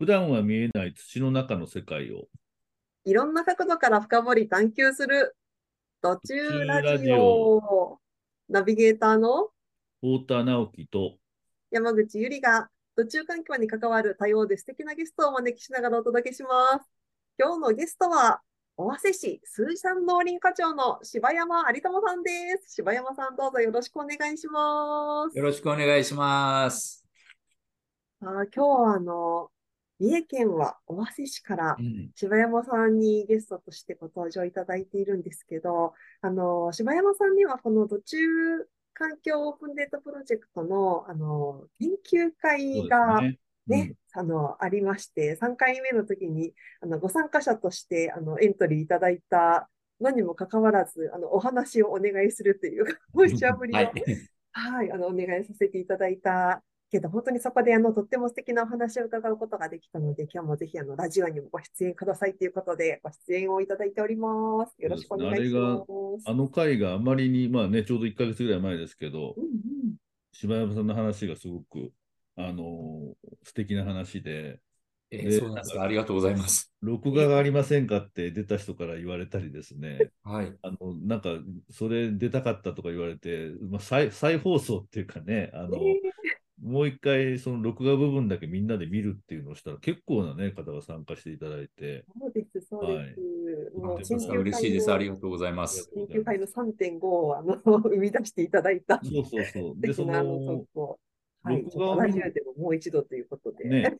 普段は見えない土の中の世界を。いろんな角度から深掘り探求する。途中ラジオ。ナビゲーターの太田直樹と山口ゆりが途中環境に関わる多様で素敵なゲストをお招きしながらお届けします。今日のゲストは、尾鷲市水産農林課長の柴山有友さんです。柴山さん、どうぞよろしくお願いします。よろしくお願いします。あ今日はあの、三重県は尾鷲市から柴山さんにゲストとしてご登場いただいているんですけど、あの、柴山さんにはこの途中環境オープンデータプロジェクトの、あの、研究会がね、ね。うん、あの、ありまして、3回目の時に、あの、ご参加者として、あの、エントリーいただいたのにもかかわらず、あの、お話をお願いするという、無茶ぶりを、はい、はい、あの、お願いさせていただいたけど、本当にそこであのとっても素敵なお話を伺うことができたので、今日もぜひあのラジオにもご出演くださいということで、ご出演をいただいております。よろしくお願いします。あの回があまりに、まあね、ちょうど1か月ぐらい前ですけど、うんうん、柴山さんの話がすごく、あのー、素敵な話で、えー、そうなんですか。ありがとうございます。録画がありませんかって出た人から言われたりですね。はい。あの、なんか、それ出たかったとか言われて、まあ、再再放送っていうかね、あの、えーもう一回、その録画部分だけみんなで見るっていうのをしたら、結構な、ね、方が参加していただいて。そうです、そうです。はい、もう嬉しいです。ありがとうございます。研究会の3.5をあの生み出していただいた。そうそうそう。で、その、はい、録画をラジオでももう一度ということで。ね、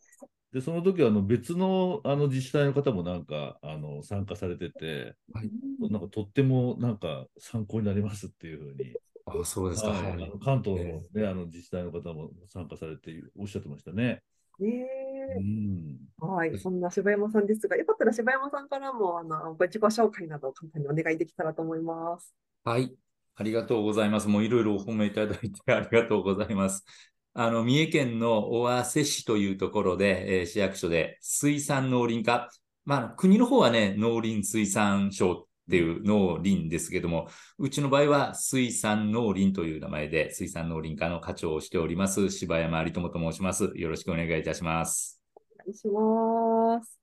で、その時はあの別のあの自治体の方もなんかあの参加されてて、はい、なんかとってもなんか参考になりますっていうふうに。あそうですか、はい、あの関東の,、ね、え。ー、あの自治体の方も参加されておっしゃってましたね。ねうん、はい、そんな柴山さんですが、よかったら柴山さんからもあのご自己紹介など簡単にお願いできたらと思います。はい、ありがとうございます。もういろいろお褒めいただいて ありがとうございます。あの、三重県の尾鷲市というところで、えー、市役所で水産農林課、まあ、国の方はね、農林水産省っていう農林ですけども、うちの場合は水産農林という名前で、水産農林課の課長をしております、柴山有友と申します。よろしくお願いいたします。お願いします。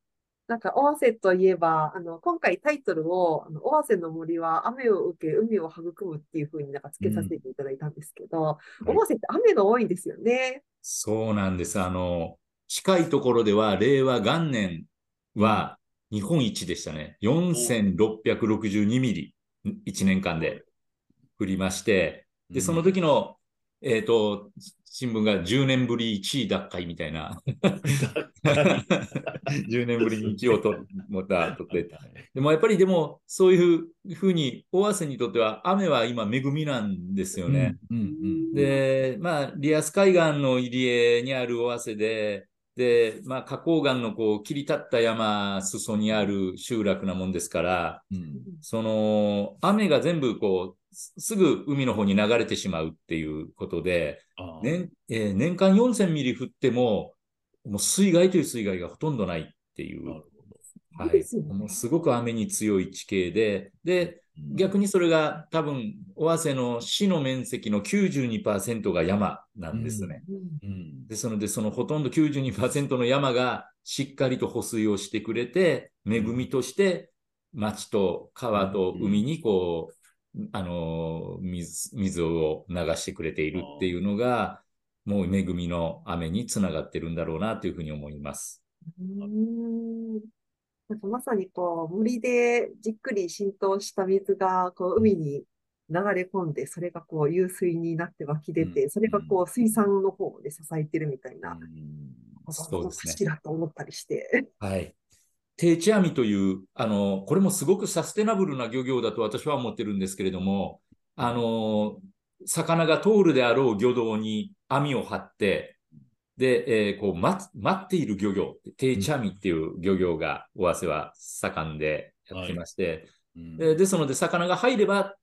なんか、尾鷲といえば、あの、今回タイトルを、あの尾鷲の森は雨を受け、海を育むっていうふうになんか付けさせていただいたんですけど、尾、う、鷲、って雨が多いんですよね。そうなんです。あの、近いところでは、令和元年は、日本一でしたね。4662ミリ、1年間で降りまして、で、その時の、えっ、ー、と、新聞が10年ぶり1位奪回みたいな。10 年ぶりに1位を取った取って。た。でもやっぱりでも、そういうふうに、尾鷲にとっては雨は今恵みなんですよね。うん。うん。うん、で、まあ、リアス海岸の入り江にある尾鷲で、で、まあ、花崗岩のこう切り立った山裾にある集落なもんですから、うん、その雨が全部こうすぐ海の方に流れてしまうっていうことで、年えー、年間4000ミリ降っても、もう水害という水害がほとんどないっていう、はい、もうすごく雨に強い地形で、で、逆にそれが多分、尾鷲の市の面積の92%が山なんですね。うんうん、ですので、そのほとんど92%の山がしっかりと保水をしてくれて、恵みとして町と川と海にこう、あの水、水を流してくれているっていうのが、もう恵みの雨につながってるんだろうなというふうに思います。なんかまさにこう森でじっくり浸透した水がこう海に流れ込んで、それがこう湧水になって湧き出て、それがこう水産の方で支えてるみたいな、そうですね。と思ったりして。はい。定置網という、あの、これもすごくサステナブルな漁業だと私は思ってるんですけれども、あの、魚が通るであろう漁道に網を張って、で、えー、こう待、待っている漁業、定置網っていう漁業が、尾鷲は盛んでやってまして、はい。うん、でですので、魚が入れば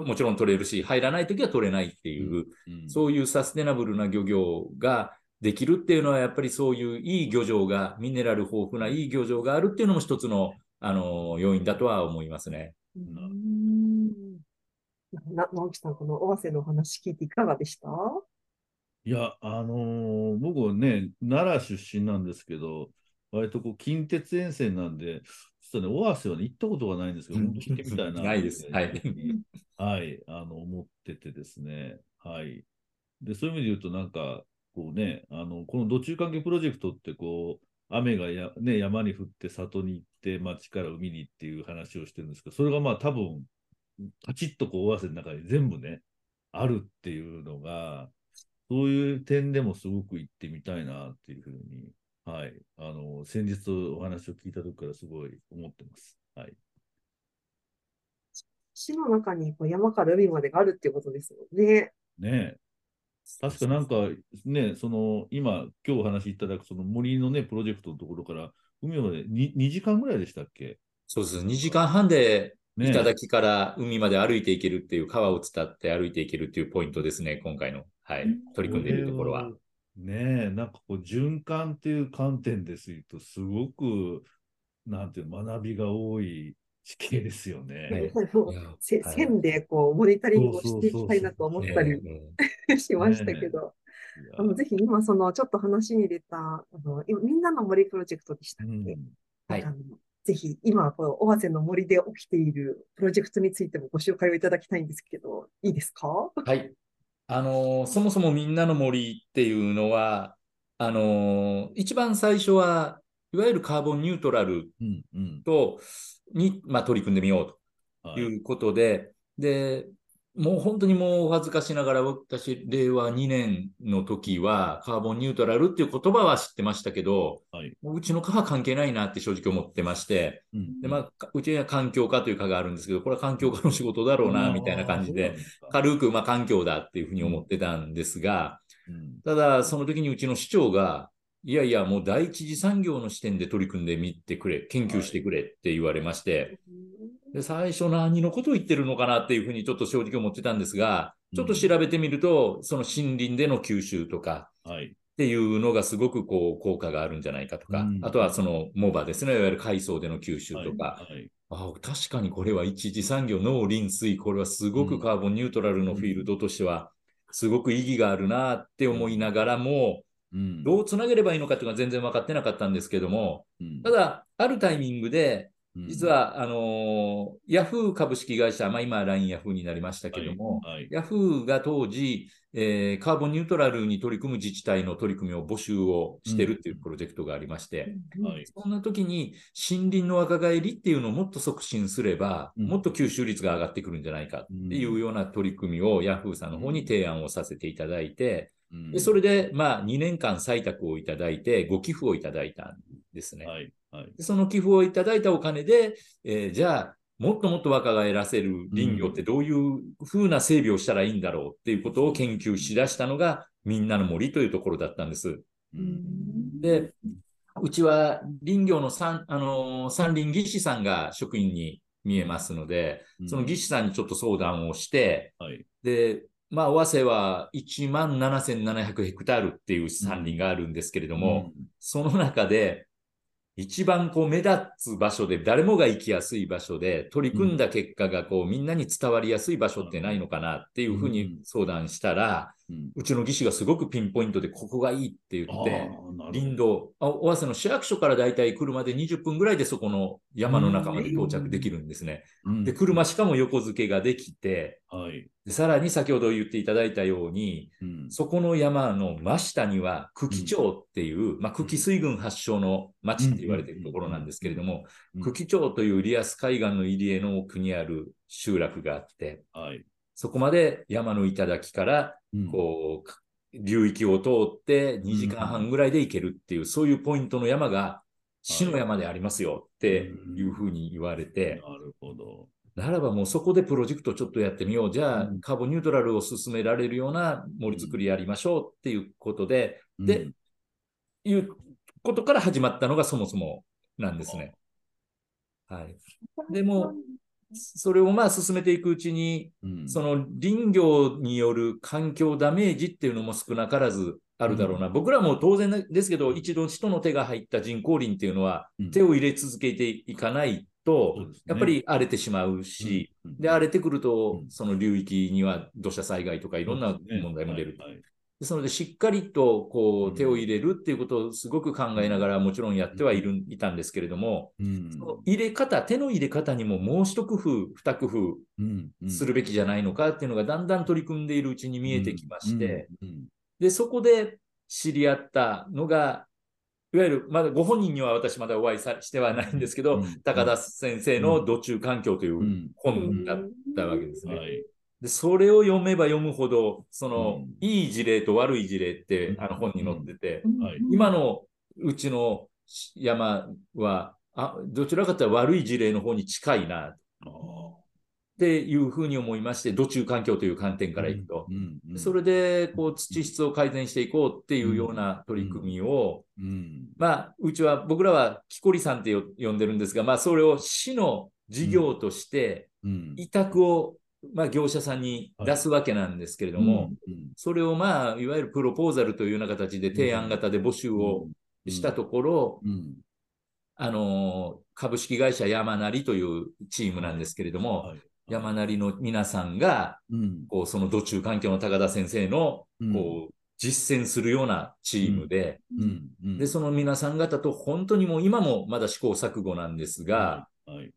もちろん取れるし、入らないときは取れないっていう、うんうん、そういうサステナブルな漁業ができるっていうのは、やっぱりそういういい漁場が、ミネラル豊富ないい漁場があるっていうのも一つの、あの、要因だとは思いますね。な直樹さん、この尾鷲のお話聞いていかがでした？いや、あのー僕はね、奈良出身なんですけど、割とこう近鉄沿線なんで、ちょっとね、オアシスは、ね、行ったことがないんですけど、本当行ってみたいな、ないです。はい。はい、あの、思っててですね。はい。で、そういう意味で言うと、なんか、こうね、あの、この土中関係プロジェクトって、こう、雨がや、ね、山に降って里に行って町から海にっていう話をしてるんですけど、それがまあ多分、パチッとこう、合わせの中に全部ね、あるっていうのが、そういう点でもすごく行ってみたいなっていうふうに、はい、あの、先日お話を聞いた時からすごい思ってます。はい。市の中にこう山から海までがあるっていうことですもんね。ね確かなんかね、その今、今日お話しいただくその森のね、プロジェクトのところから海まで 2, 2時間ぐらいでしたっけ？そうです。2時間半で頂から海まで歩いていけるっていう、川を伝って歩いていけるっていうポイントですね、今回の、はい、取り組んでいるところは。ねえ、なんかこう、循環っていう観点ですと、すごく、なんていう学びが多い地形ですよね。線でこうモニタリングをしていきたいなと思ったりしましたけど、あのぜひ今そのちょっと話に出たあのみんなの森プロジェクトでしたっけ、うん、はい、ぜひ今この尾鷲の森で起きているプロジェクトについてもご紹介をいただきたいんですけど、いいですか？はい。あのそもそもみんなの森っていうのは、あの一番最初はいわゆるカーボンニュートラルと、に、まあ、取り組んでみようとい。うことで、はい、で、もう本当にもうお恥ずかしながら、私、令和2年の時は、カーボンニュートラルっていう言葉は知ってましたけど、はい、うちの課は関係ないなって正直思ってまして、うん、でまあ、うちには環境課という課があるんですけど、これは環境課の仕事だろうな、みたいな感じで、軽く、まあ、環境だっていうふうに思ってたんですが、うん、ただ、その時にうちの市長が、いやいや、もう第一次産業の視点で取り組んでみてくれ、研究してくれって言われまして、で最初何のことを言ってるのかなっていうふうにちょっと正直思ってたんですが、ちょっと調べてみると、その森林での吸収とか、っていうのがすごくこう効果があるんじゃないかとか、あとはそのモバですね、いわゆる海藻での吸収とか、はい。はい、あ確かにこれは一次産業、農林水、これはすごくカーボンニュートラルのフィールドとしては、すごく意義があるなって思いながらも、うん、どうつなげればいいのかっていうのは全然分かってなかったんですけども、うん、ただ、あるタイミングで、実は、あのヤフー株式会社、まあ、今、LINE ヤフーになりましたけども、はいはい、ヤフーが当時、えー、カーボンニュートラルに取り組む自治体の取り組みを募集をしてるっていうプロジェクトがありまして、うんはい、そんな時に森林の若返りっていうのをもっと促進すれば、うん、もっと吸収率が上がってくるんじゃないかっていうような取り組みをヤフーさんの方に提案をさせていただいて、でそれで、まあ、2年間採択をいただいて、ご寄付をいただいたんですね。はいはい、その寄付をいただいたお金で、えー、じゃあ、もっともっと若返らせる林業ってどういうふうな整備をしたらいいんだろうっていうことを研究しだしたのが、みんなの森というところだったんです。で、うちは林業の山,、あの山林技師さんが職員に見えますので、その技師さんにちょっと相談をして、はい、で、まあ、尾鷲は1万7700ヘクタールっていう山林があるんですけれども、うん、その中で、一番こう目立つ場所で誰もが行きやすい場所で取り組んだ結果がこうみんなに伝わりやすい場所ってないのかなっていうふうに相談したら、うちの技師がすごくピンポイントでここがいいって言って、林道、尾鷲の市役所からだいたい車で20分ぐらいでそこの山の中まで到着できるんですね。で、車しかも横付けができて、でさらに先ほど言っていただいたように、そこの山の真下には久喜町っていう、まあ、久喜水軍発祥の町って言われているところなんですけれども、久喜町というリアス海岸の入り江の奥にある集落があって、そこまで山の頂から、こう、流域を通って2時間半ぐらいで行けるっていう、そういうポイントの山が死の山でありますよっていうふうに言われて、なるほど。ならばもうそこでプロジェクトちょっとやってみよう。じゃあ、カーボンニュートラルを進められるような森づくりやりましょうっていうことで、で、いうことから始まったのがそもそもなんですね。はい。でも、それをまあ進めていくうちに、うん、その林業による環境ダメージっていうのも少なからずあるだろうな、うん、僕らも当然ですけど、一度人の手が入った人工林っていうのは、手を入れ続けていかないと、やっぱり荒れてしまうし、で荒れてくると、その流域には土砂災害とかいろんな問題も出る。ですので、しっかりとこう手を入れるっていうことをすごく考えながら、もちろんやってはいる、いたんですけれども、その入れ方、手の入れ方にももう一工夫、二工夫するべきじゃないのかっていうのがだんだん取り組んでいるうちに見えてきまして、で、そこで知り合ったのが、いわゆる、まだご本人には私まだお会いさしてはないんですけど、高田先生の土中環境という本だったわけですね。はいで、それを読めば読むほど、その、うん、いい事例と悪い事例って、あの本に載ってて、うん。はい、今のうちの山は、あどちらかというと悪い事例の方に近いな、っていうふうに思いまして、土中環境という観点からいくと、それで、こう、土質を改善していこうっていうような取り組みを、まあ、うちは、僕らは木こりさんって呼んでるんですが、まあ、それを市の事業として、委託をまあ、業者さんに出すわけなんですけれども、それをまあ、いわゆるプロポーザルというような形で提案型で募集をしたところ、あの、株式会社山成というチームなんですけれども、はい、山成の皆さんが、こうその土中環境の高田先生の、こう、実践するようなチームで、で、その皆さん方と本当にもう今もまだ試行錯誤なんですが、はい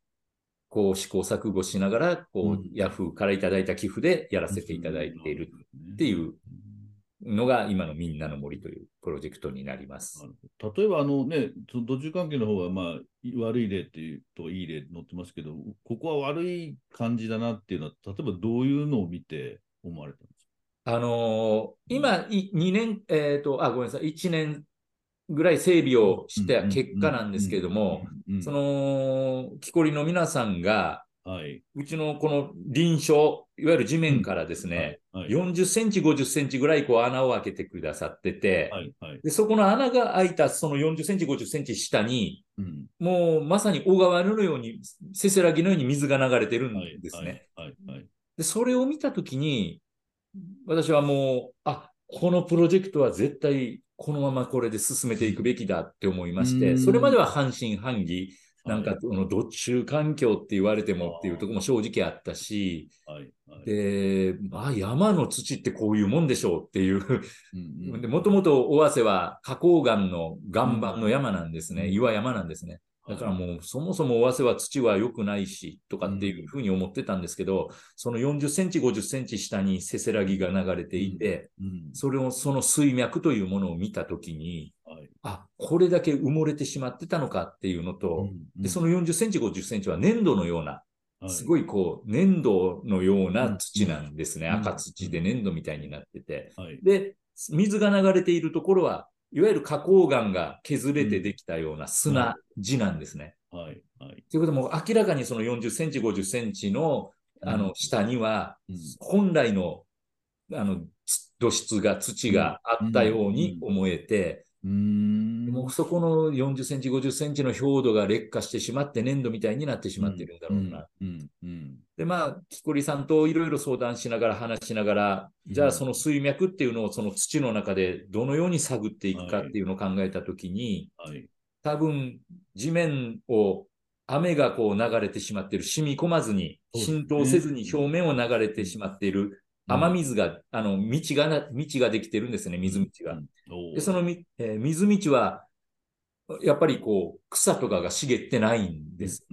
こう試行錯誤しながら、こう、ヤフーからいただいた寄付でやらせていただいているっていうのが今のみんなの森というプロジェクトになります。例えばあのね、その土地関係の方がまあ悪い例っていうといい例載ってますけど、ここは悪い感じだなっていうのは、例えばどういうのを見て思われたんですか？あのー、今、2年、えっ、ー、と、あ、ごめんなさい、1年ぐらい整備をした結果なんですけれども、その、木こりの皆さんが、はい、うちのこの臨床、いわゆる地面からですね、うんはい。はい、40センチ、50センチぐらいこう穴を開けてくださってて、はい。はい、でそこの穴が開いたその40センチ、50センチ下に、うん、もうまさに小川のように、せせらぎのように水が流れてるんですね。でそれを見たときに、私はもう、あ、このプロジェクトは絶対このままこれで進めていくべきだって思いまして、それまでは半信半疑、なんか、この土中環境って言われてもっていうところも正直あったし、はい。はい、で、まあ山の土ってこういうもんでしょうっていう。もともと尾鷲は花崗岩の岩盤の山なんですね。岩山なんですね。だからもうそもそも尾鷲は土は良くないしとかっていうふうに思ってたんですけど、その40センチ、50センチ下にせせらぎが流れていて、それをその水脈というものを見たときに、あ、これだけ埋もれてしまってたのかっていうのと、でその40センチ、50センチは粘土のような、すごいこう粘土のような土なんですね。赤土で粘土みたいになってて。で、水が流れているところは、いわゆる花崗岩が削れてできたような砂地なんですね。はい。はい。ということも明らかにその40センチ、50センチのあの下には、本来のあの土質が、土があったように思えて、うん。もうそこの40センチ、50センチの表土が劣化してしまって粘土みたいになってしまっているんだろうな。で、まあ、木こりさんといろいろ相談しながら話しながら、じゃあその水脈っていうのをその土の中でどのように探っていくかっていうのを考えたときに、はい、多分地面を雨がこう流れてしまっている、染み込まずに、浸透せずに表面を流れてしまっている雨水が、あの、道が、道ができてるんですね、水道が。で、その、えー、水道は、やっぱりこう、草とかが茂ってないんです。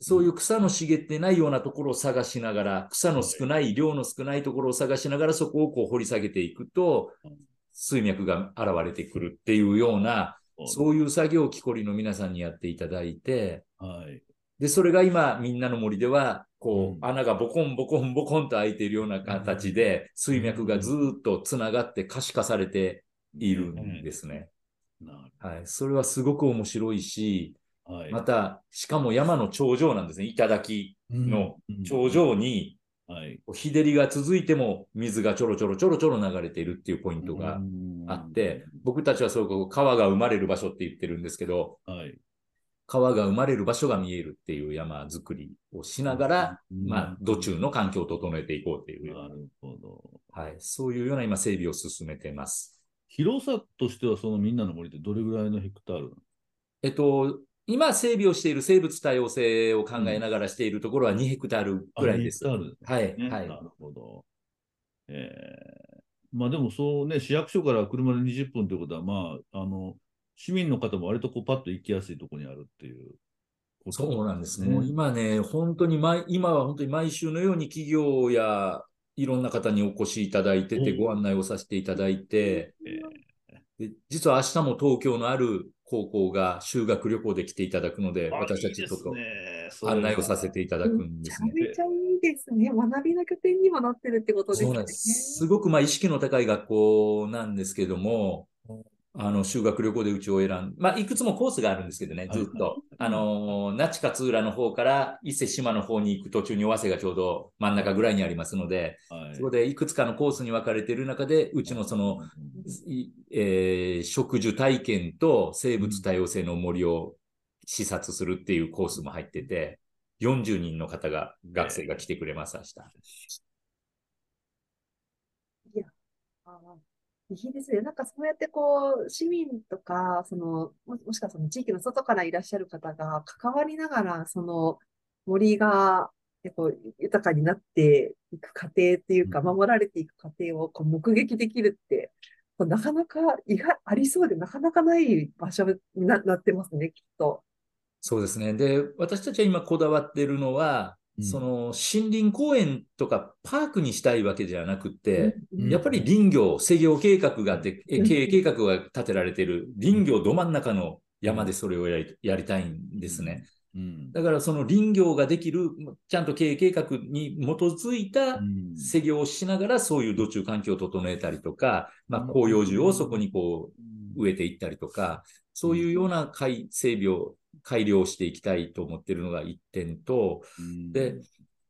そういう草の茂ってないようなところを探しながら、草の少ない、量の少ないところを探しながら、そこをこう掘り下げていくと、水脈が現れてくるっていうような、そう。いう作業を木こりの皆さんにやっていただいて、はい、で、それが今、みんなの森では、こう、穴がボコンボコンボコンと開いているような形で、水脈がずっとつながって可視化されているんですね。はい。それはすごく面白いし、はい、また、しかも山の頂上なんですね。頂の頂上に、はい、日照りが続いても水がちょろちょろちょろちょろ流れているっていうポイントがあって、僕たちはそう川が生まれる場所って言ってるんですけど、はい、川が生まれる場所が見えるっていう山作りをしながら、うん、まあ、土中の環境を整えていこうっていう。なるほど。はい。そういうような今整備を進めています。広さとしてはそのみんなの森ってどれぐらいのヘクタールえっと、今整備をしている生物多様性を考えながらしているところは2ヘクタールぐらいです。うん、はい、はい。なるほど。えーまあでもそうね、市役所から車で20分ということは、まあ、あの、市民の方も割とこうパッと行きやすいところにあるっていうそうなんですね。もう今ね、本当に毎、今は本当に毎週のように企業やいろんな方にお越しいただいてて、ご案内をさせていただいて、で実は明日も東京のある高校が修学旅行で来ていただくので、私たちちょっと案内をさせていただくんですね。めちゃめちゃいいですね。学びの拠点にもなってるってことですね。そうなんです。すごくまあ意識の高い学校なんですけども、あの、修学旅行でうちを選んまあ、いくつもコースがあるんですけどね、ずっと。あの、那智勝浦の方から伊勢志摩の方に行く途中に尾鷲がちょうど真ん中ぐらいにありますので、はい、そこでいくつかのコースに分かれている中で、うちのその、えー、植樹体験と生物多様性の森を視察するっていうコースも入ってて、40人の方が、学生が来てくれます、明日。いや、あいいですね。なんかそうやってこう、市民とか、その、ももしくはその地域の外からいらっしゃる方が関わりながら、その森が結構豊かになっていく過程っていうか、守られていく過程をこう目撃できるって、なかなか意外ありそうで、なかなかない場所にななってますね、きっと。そうですね。で、私たちは今こだわってるのは、その森林公園とかパークにしたいわけじゃなくて、やっぱり林業、施業計画がで、経営計画が立てられている林業ど真ん中の山でそれをやりやりたいんですね。だからその林業ができる、ちゃんと経営計画に基づいた施業をしながら、そういう土中環境を整えたりとか、まあ、広葉樹をそこにこう植えていったりとか、そういうような整備を改良していきたいと思っているのが一点と、で、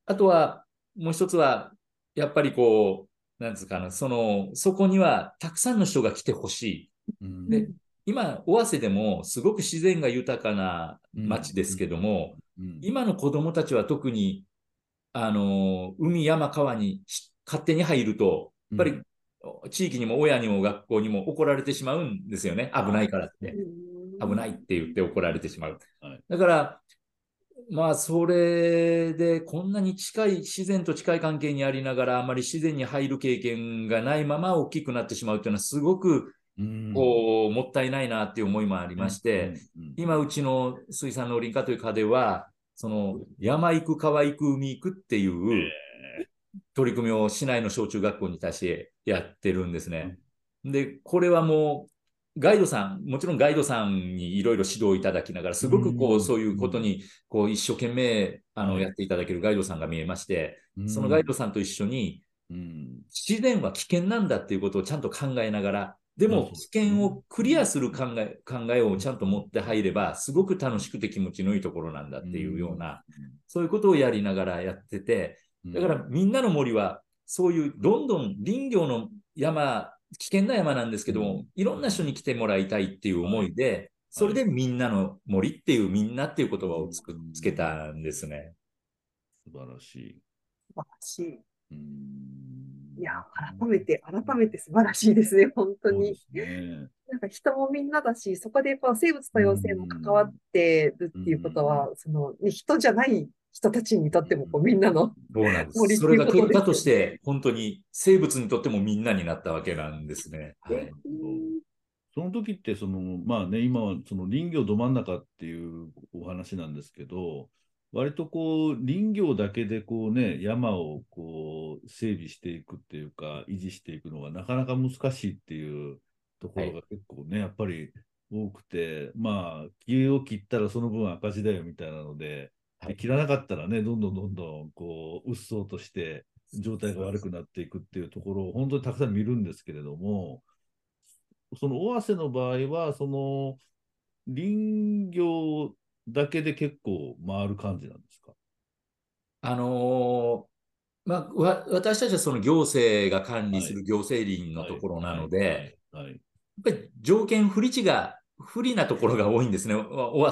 あとはもう一つは、やっぱりこう、なんですかね、その、そこにはたくさんの人が来てほしい。で、今、尾鷲でもすごく自然が豊かな町ですけども、今の子供たちは特に、あの、海、山、川に勝手に入ると、やっぱり地域にも親にも学校にも怒られてしまうんですよね。危ないからって。危ないって言って怒られてしまう。はい、だから、まあ、それで、こんなに近い、自然と近い関係にありながら、あまり自然に入る経験がないまま大きくなってしまうというのは、すごく、こう、もったいないなっていう思いもありまして、今、うちの水産農林課という課では、その、山行く、川行く、海行くっていう、取り組みを市内の小中学校に対してやってるんですね。で、これはもう、ガイドさん、もちろんガイドさんにいろいろ指導いただきながら、すごくこう、そういうことに、こう、一生懸命、あの、やっていただけるガイドさんが見えまして、そのガイドさんと一緒に、自然は危険なんだっていうことをちゃんと考えながら、でも危険をクリアする考え考えをちゃんと持って入れば、すごく楽しくて気持ちのいいところなんだっていうような、そういうことをやりながらやってて、だからみんなの森は、そういうどんどん林業の山危険な山なんですけども、いろんな人に来てもらいたいっていう思いで、それでみんなの森っていうみんなっていう言葉をつくつけたんですね。素晴らしい。素晴らしい。いや、改めて、改めて素晴らしいですね、本当に。ね、なんか人もみんなだし、そこでこう生物多様性も関わってるっていうことは、その、ね、人じゃない人たちにとってもこうみんなのそうなんです。それが結果として本当に生物にとってもみんなになったわけなんですね。はい、その時ってそのまあね今はその林業ど真ん中っていうお話なんですけど割とこう林業だけでこうね山をこう整備していくっていうか維持していくのがなかなか難しいっていうところが結構ね、はい、やっぱり多くてまあ木を切ったらその分赤字だよみたいなのでで切らなかったらね、どんどんどんどんこう、うっそうとして状態が悪くなっていくっていうところを本当にたくさん見るんですけれども、その尾鷲の場合は、その林業だけで結構回る感じなんですか？あのー、まあ、わ私たちはその行政が管理する行政林のところなので、やっぱり条件不利地が不利なところが多いんですね。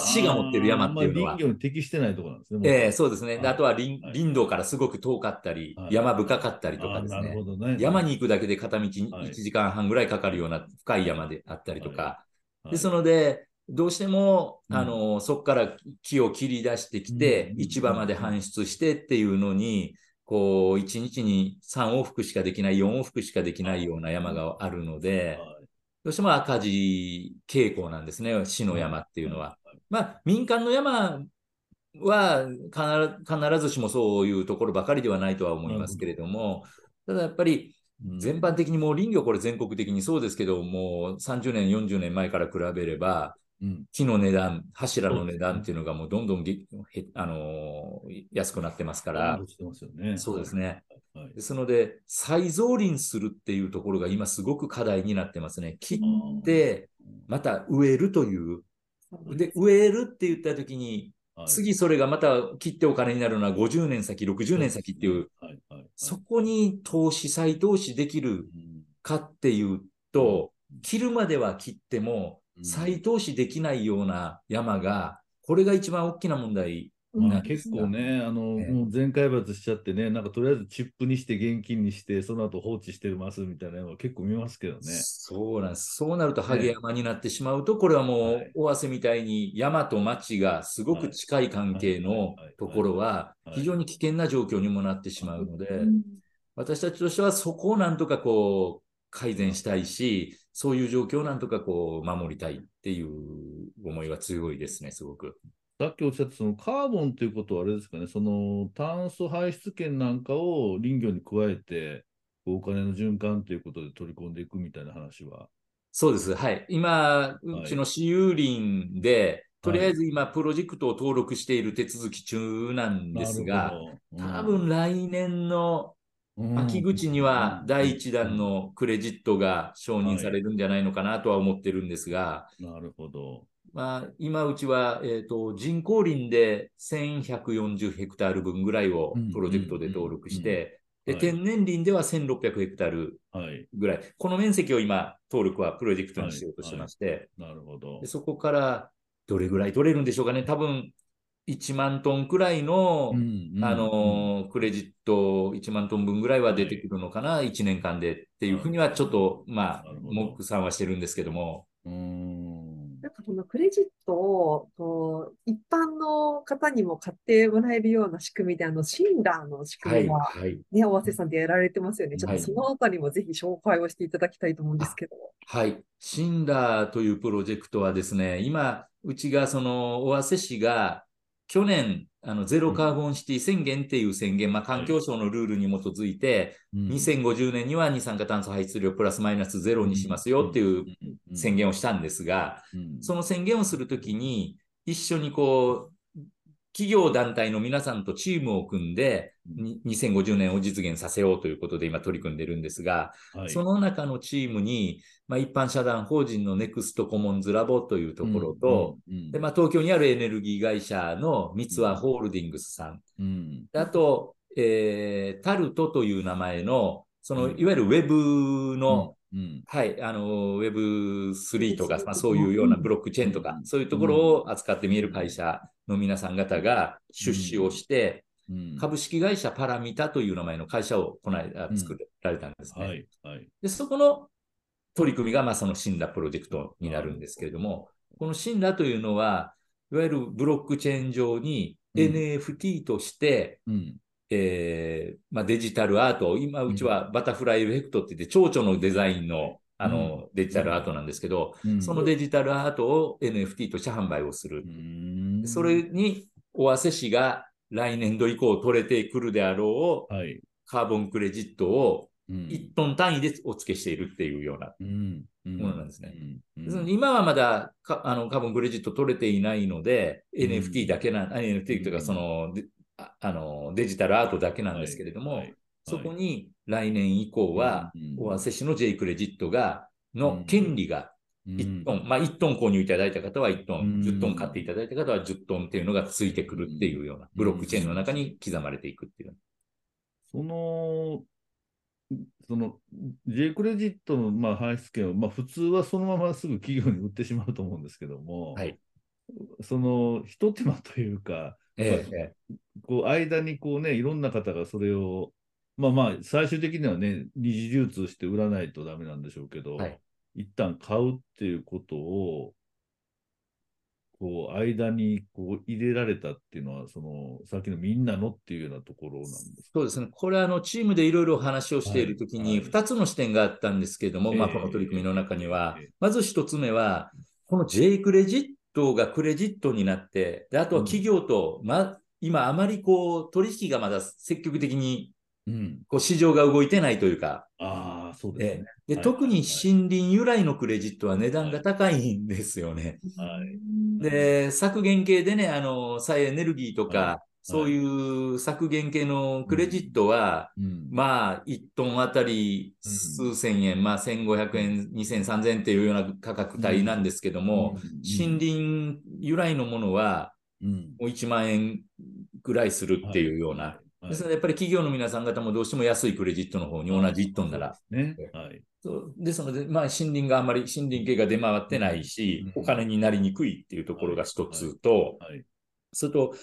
市が持ってる山っていうのは。林業に適してないところなんですね。ええー、そうですね。あとは林,、林道からすごく遠かったり、山深かったりとかですね。ね。山に行くだけで片道1時間半ぐらいかかるような深い山であったりとか。ですので、どうしても、あの、そこから木を切り出してきて、市場まで搬出してっていうのに、こう、1日に3往復しかできない、4往復しかできないような山があるので、どうしても赤字傾向なんですね、市の山っていうのは。まあ、民間の山は必ずしもそういうところばかりではないとは思いますけれども、ただやっぱり、全般的にもう林業これ全国的にそうですけど、もう30年、40年前から比べれば、木の値段、柱の値段っていうのがもうどんどんあのー、安くなってますから、そうですね。はい、ですので、再造林するっていうところが今すごく課題になってますね。切って、また植えるという。で、植えるって言ったときに、次それがまた切ってお金になるのは50年先、60年先っていう、そこに投資、再投資できるかっていうと、切るまでは切っても、再投資できないような山が、これが一番大きな問題まあ、結構ね、あの、もう全開発しちゃってね、なんかとりあえずチップにして現金にして、その後放置してますみたいなのは結構見ますけどね。そうなんです。そうなると、ハゲ山になってしまうと、これはもう、尾鷲みたいに山と町がすごく近い関係のところは、非常に危険な状況にもなってしまうので、私たちとしてはそこをなんとかこう、改善したいし、そういう状況をなんとかこう、守りたいっていう思いは強いですね、すごく。さっきおっしゃったそのカーボンということはあれですかね、その炭素排出権なんかを林業に加えて、お金の循環ということで取り込んでいくみたいな話は。そうです。はい。今、うちの私有林で、とりあえず今、プロジェクトを登録している手続き中なんですが、うん、多分来年の秋口には第1弾のクレジットが承認されるんじゃないのかなとは思ってるんですが、なるほど。まあ、今うちは、えーと、人工林で1140ヘクタール分ぐらいをプロジェクトで登録して、で天然林では1600ヘクタールぐらい、はい、この面積を今、登録はプロジェクトにしようとしまして、なるほど。でそこからどれぐらい取れるんでしょうかね、多分1万トンくらいの、うんうん、あのクレジット1万トン分ぐらいは出てくるのかな、はい、1年間でっていうふうにはちょっと、まあ、モックさんはしてるんですけども。うんなんかこのクレジットをこう一般の方にも買ってもらえるような仕組みで、あのシンラーの仕組みは、はい、ね、尾鷲さんでやられてますよね。ちょっとそのあたりもぜひ紹介をしていただきたいと思うんですけど。はい。シンラーというプロジェクトはですね、今、うちがその尾鷲市が去年、あのゼロカーボンシティ宣言っていう宣言、まあ、環境省のルールに基づいて、うん、2050年には二酸化炭素排出量プラスマイナスゼロにしますよっていう宣言をしたんですが、その宣言をするときに、一緒にこう、企業団体の皆さんとチームを組んで、2050年を実現させようということで今取り組んでるんですが、はい、その中のチームに、まあ、一般社団法人のネクストコモンズラボというところと、うんうんうん、でまあ、東京にあるエネルギー会社の三ツ輪ホールディングスさん、うん、あと、えー、タルトという名前の、そのい。わゆるウェブの、うん、はい、あの、Web3 とか、まあ、そういうようなブロックチェーンとか、そういうところを扱って見える会社の皆さん方が出資をして、株式会社パラミタという名前の会社をこの間作られたんですね。はいはい、でそこの取り組みが、まあ、そのシンラプロジェクトになるんですけれども、このシンラというのは、いわゆるブロックチェーン上に NFT として、うん、えー、まあ、デジタルアート、今うちはバタフライエフェクトって言って、蝶々のデザインのあの、デジタルアートなんですけど、うん、そのデジタルアートを NFT として販売をする。うん、それに、尾鷲市が来年度以降取れてくるであろう、はい、カーボンクレジットを1トン単位でお付けしているっていうようなものなんですね。今はまだあのカーボンクレジット取れていないので、NFT だけな、NFT というかそのあのデジタルアートだけなんですけれども、はいはい、そこに来年以降は、尾鷲市の J クレジットが、の権利が1トン、まあ1トン購入いただいた方は1トン、10トン買っていただいた方は10トンっていうのがついてくるっていうような、ブロックチェーンの中に刻まれていくっていう。その、その J クレジットのまあ排出権を、まあ、普通はそのまますぐ企業に売ってしまうと思うんですけども、はい、そのひと手間というか、ええ、こう間にこうね、いろんな方がそれを、まあまあ、最終的にはね、二次流通して売らないとダメなんでしょうけど、はい、一旦買うっていうことを、こう間にこう入れられたっていうのは、そのさっきのみんなのっていうようなところなんですそうですね、これあの、チームでいろいろ話をしているときに、2つの視点があったんですけれども、はい、まあ、この取り組みの中には、えー、まず1つ目は、この J クレジットがクレジットになって、であとは企業と、ま、今、あまりこう取引がまだ積極的にうん、こう市場が動いてないというか。ああ、そうですね。で、はい、特に森林由来のクレジットは値段が高いんですよね。はい、で、削減系でね、あの、再エネルギーとか、はい、そういう削減系のクレジットは、うん、まあ、1トンあたり数千円、うん、まあ、1500円、2000、3000っていうような価格帯なんですけども、森林由来のものは、もう1万円ぐらいするっていうような、ですので、やっぱり企業の皆さん方もどうしても安いクレジットの方に同じ1トンなら。ね。はい。ですので、まあ、森林があんまり森林系が出回ってないし、お金になりにくいっていうところが一つと、はい、それと、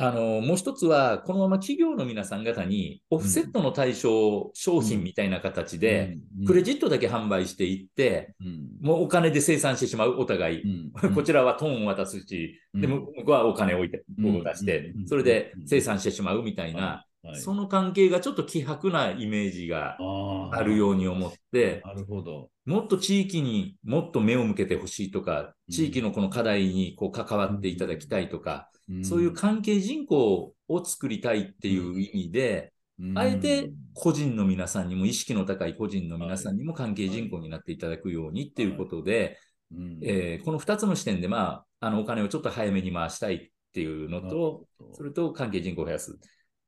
あの、もう一つは、このまま企業の皆さん方に、オフセットの対象商品みたいな形で、クレジットだけ販売していって、もうお金で生産してしまう、お互い。こちらはトーンを渡すし、で、向こうはお金を置いて、を出して、それで生産してしまうみたいな、その関係がちょっと希薄なイメージがあるように思って、なるほど。もっと地域にもっと目を向けてほしいとか、地域のこの課題にこう関わっていただきたいとか、そういう関係人口を作りたいっていう意味で、あえて個人の皆さんにも、意識の高い個人の皆さんにも関係人口になっていただくようにっていうことで、えー、この2つの視点で、まあ、あのお金をちょっと早めに回したいっていうのと、それと関係人口を増やす。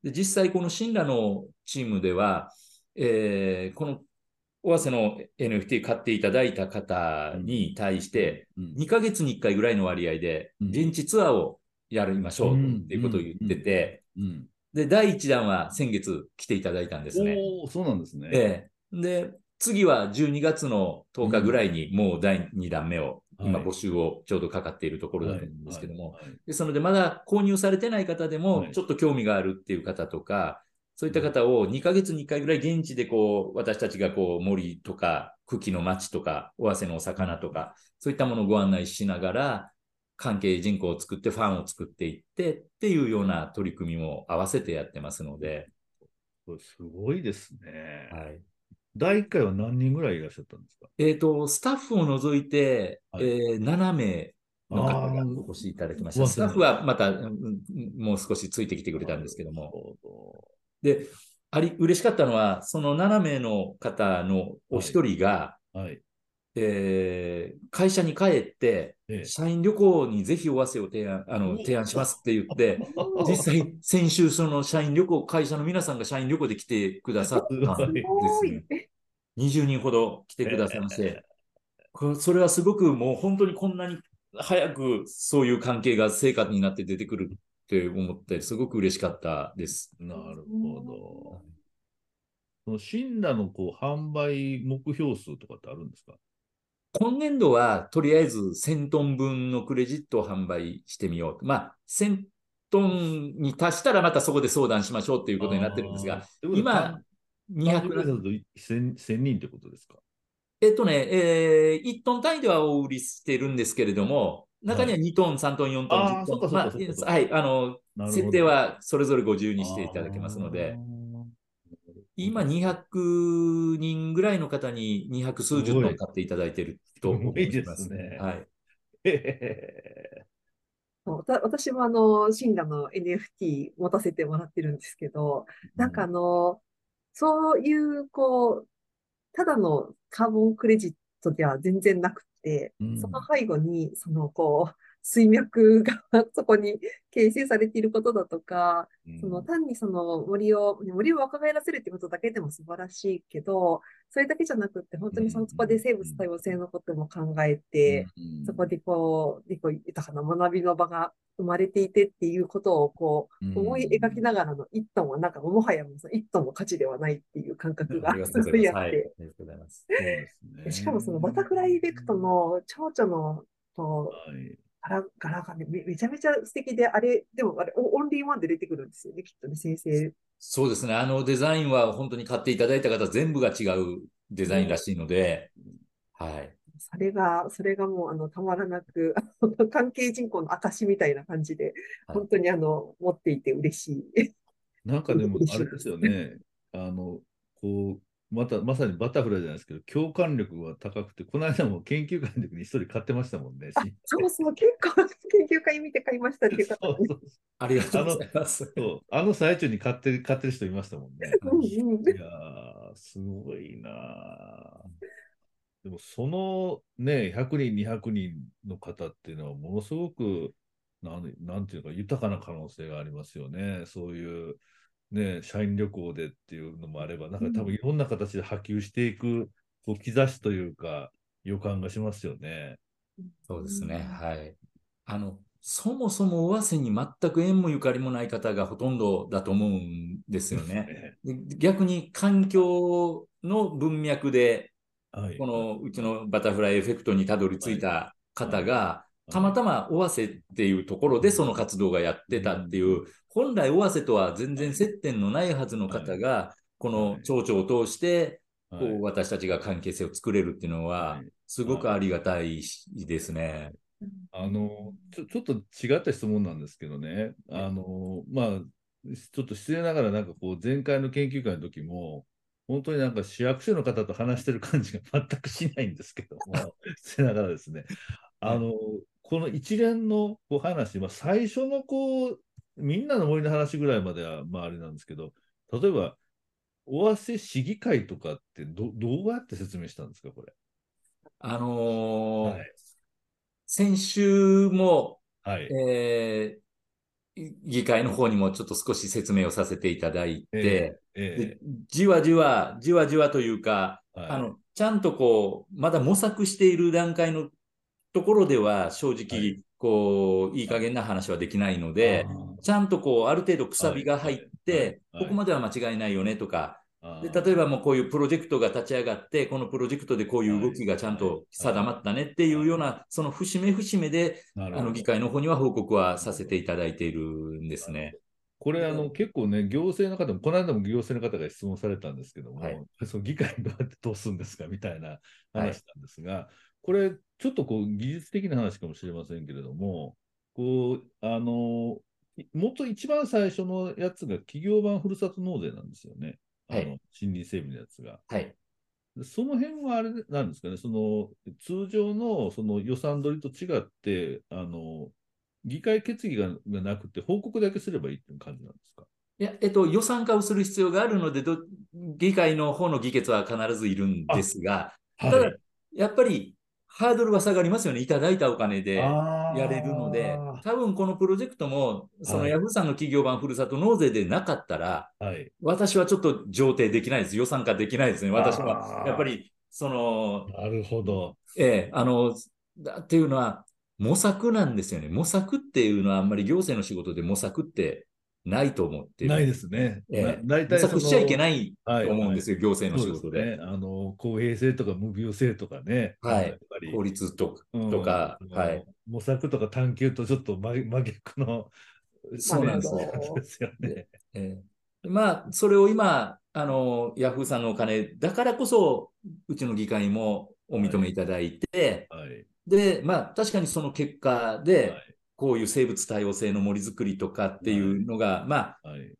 で実際、この信羅のチームでは、えー、この尾鷲の NFT 買っていただいた方に対して、2ヶ月に1回ぐらいの割合で、現地ツアーをやりましょうっていうことを言ってて、で、第1弾は先月来ていただいたんですね。おそうなんですね。ええ。で、次は12月の10日ぐらいにもう第2弾目を、今募集をちょうどかかっているところだと思うんですけども、ですのでまだ購入されてない方でもちょっと興味があるっていう方とか、そういった方を2ヶ月に1回ぐらい現地でこう、私たちがこう森とか、久喜の町とか、尾鷲のお魚とか、そういったものをご案内しながら、関係人口を作って、ファンを作っていってっていうような取り組みも合わせてやってますので。すごいですね。はい。第1回は何人ぐらいいらっしゃったんですか？えっ、ー、と、スタッフを除いて、はい、えー、7名の方がお越しいただきました。スタッフはまた、もう少しついてきてくれたんですけども。で、あり、嬉しかったのは、その7名の方のお一人が、はい、はいえー、会社に帰って、社員旅行にぜひお汗を提案あの提案しますって言って、実際、先週、その社員旅行、会社の皆さんが社員旅行で来てくださったんですね。20人ほど来てくださいまして、それはすごくもう本当にこんなに早くそういう関係が成果になって出てくるって思って、すごく嬉しかったです。なるほど。そのシンラのこう販売目標数とかってあるんですか？今年度はとりあえず1000トン分のクレジットを販売してみよう。まあ、1000トンに達したらまたそこで相談しましょうということになってるんですが、今、200 1000, 1000人ってことですか？えっとね、えー、1トン単位ではお売りしてるんですけれども、中には2トン、3トン、4トン、10トン。まあ、はい、あの、設定はそれぞれ50にしていただけますので。今200人ぐらいの方に200数十トン買っていただいていると思いますね。はい。私もあの、シンガの NFT 持たせてもらってるんですけど、なんかあの、そういう、こう、ただのカーボンクレジットでは全然なくて、その背後に、その、こう、水脈がそこに形成されていることだとか、うん、その単にその森を、森を若返らせるってことだけでも素晴らしいけど、それだけじゃなくって、本当にそのそこで生物多様性のことも考えて、うん、そこでこう、でこう豊かな学びの場が生まれていてっていうことをこう、思い描きながらの一トンはなんかもはやも一トンの価値ではないっていう感覚が すごいあって。しかもそのバタフライエフェクトの蝶々のと、はい柄柄がねめ、めちゃめちゃ素敵で、あれ、でもあれ、オンリーワンで出てくるんですよね、きっとね、先生。そうですね、あのデザインは本当に買っていただいた方、全部が違うデザインらしいので、うん、はい。それが、それがもう、あの、たまらなく、関係人口の証みたいな感じで、本当にあの、持っていて嬉しい。なんかでも、あれですよね。あの、こう、また、まさにバタフライじゃないですけど、共感力が高くて、この間も研究会の時に一人買ってましたもんね。そうそう、結 構研究会見て買いましたっていう方、ね、そうそうありがとうございます。そうあの最中に買って買ってる人いましたもんね。うんうん、いやすごいなでも、そのね、100人、200人の方っていうのは、ものすごく、なんなんていうか、豊かな可能性がありますよね。そういうね、社員旅行でっていうのもあれば、なんか多分いろんな形で波及していく、こう兆しというか、予感がしますよね。そうですね。はい。あの、そもそも尾鷲に全く縁もゆかりもない方がほとんどだと思うんですよね。逆に環境の文脈で、はい、このうちのバタフライエフェクトにたどり着いた方が、はいたまたま尾鷲っていうところでその活動がやってたっていう、本来尾鷲とは全然接点のないはずの方が、この町長を通して、こう私たちが関係性を作れるっていうのは、すごくありがたいですね。あのちょちょっと違った質問なんですけどね、あのまあ、ちょっと失礼ながら、なんかこう、前回の研究会の時も、本当になんか市役所の方と話してる感じが全くしないんですけども、失礼ながらですね、あのこの一連のこう話、まあ、最初のこう、みんなの森の話ぐらいまでは、まああれなんですけど、例えば、尾鷲市議会とかってどどうやって説明したんですか、これ？あのーはい、先週も、はい。えー、議会の方にもちょっと少し説明をさせていただいて、えーえー、じわじわ、じわじわというか、はい、あのちゃんとこう、まだ模索している段階のところでは正直、こう、いい加減な話はできないので、ちゃんとこう、ある程度くさびが入って、ここまでは間違いないよねとか、で例えばもうこういうプロジェクトが立ち上がって、このプロジェクトでこういう動きがちゃんと定まったねっていうような、その節目節目で、あの議会の方には報告はさせていただいているんですね。これ、あの、結構ね、行政の方も、この間も行政の方が質問されたんですけども、はい、その議会どうやって通すんですかみたいな話なんですが、はい、これ、ちょっとこう技術的な話かもしれませんけれども、こう、あの、もっと一番最初のやつが企業版ふるさと納税なんですよね。はい、あの森林整備のやつが。はい。その辺はあれなんですかね、その通常のその予算取りと違って、あの議会決議がなくて、報告だけすればいいっていう感じなんですか？いや、えっと、予算化をする必要があるので議会の方の議決は必ずいるんですが、ただ、やっぱりハードルは下がりますよね。いただいたお金でやれるので、多分このプロジェクトも、そのヤフーさんの企業版ふるさと納税でなかったら、はい、私はちょっと上程できないです。予算化できないですね。私は、やっぱり、その、なるほど。ええ、あの、だっていうのは、模索なんですよね。模索っていうのはあんまり行政の仕事で模索ってないと思ってないですね。ええ、大体模索しちゃいけないと思うんですよ、はい、行政の仕事で。ね、あの公平性とか無病性とかね。はい。法律ととか、うん、はい。模索とか探求とちょっと真真逆の。そうなんです ですよね。ええ、まあ、それを今、あの、ヤフーさんのお金だからこそ、うちの議会もお認めいただいて、はい、はい、で、まあ、確かにその結果で、はいこういう生物多様性の森づくりとかっていうのが、はい、まあ、はい、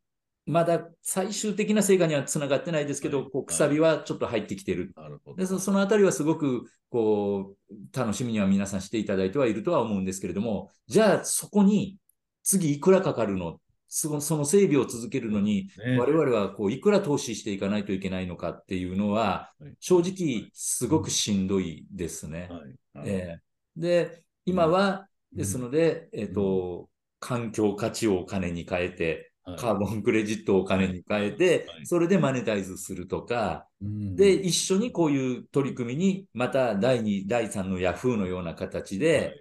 まだ最終的な成果にはつながってないですけど、はい、こうくさびはちょっと入ってきてる。でそそのあたりはすごくこう楽しみには皆さんしていただいてはいるとは思うんですけれども、じゃあそこに次いくらかかるの？そのその整備を続けるのに、ね、我々はこういくら投資していかないといけないのかっていうのは、正直すごくしんどいですね。えー、で、今はですので、えっ、ー、と、環境価値をお金に変えて、カーボンクレジットをお金に変えて、それでマネタイズするとか、で、一緒にこういう取り組みに、また第2、第3のヤフーのような形で、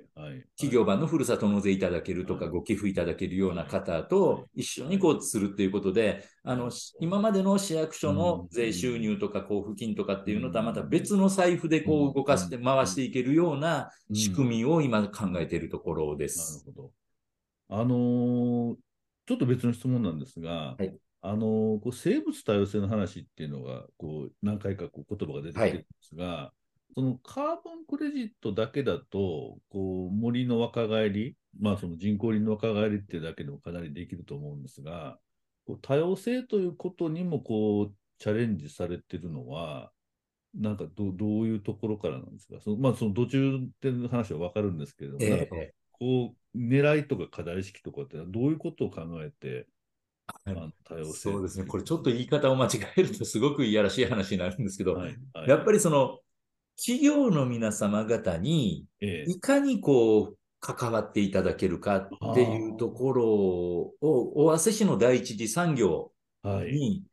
企業版のふるさと納税いただけるとか、ご寄付いただけるような方と一緒にこうするっていうことで、あの、今までの市役所の税収入とか交付金とかっていうのとはまた別の財布でこう動かして回していけるような仕組みを今考えているところです。なるほど。あのー、ちょっと別の質問なんですが、はい、あのー、こう生物多様性の話っていうのがこう何回かこう言葉が出てきてるんですが、はいそのカーボンクレジットだけだと、こう森の若返り、まあ、その人工林の若返りっていうだけでもかなりできると思うんですが、こう多様性ということにもこうチャレンジされてるのは、なんかどどういうところからなんですか、そのまあ、その途中っていう話は分かるんですけれども、ええ、こう狙いとか課題意識とかってどういうことを考えて、はい、多様性そうですね、これちょっと言い方を間違えるとすごくいやらしい話になるんですけど、はいはい、やっぱりその企業の皆様方にいかにこう関わっていただけるかっていうところを、尾鷲市の第一次産業に、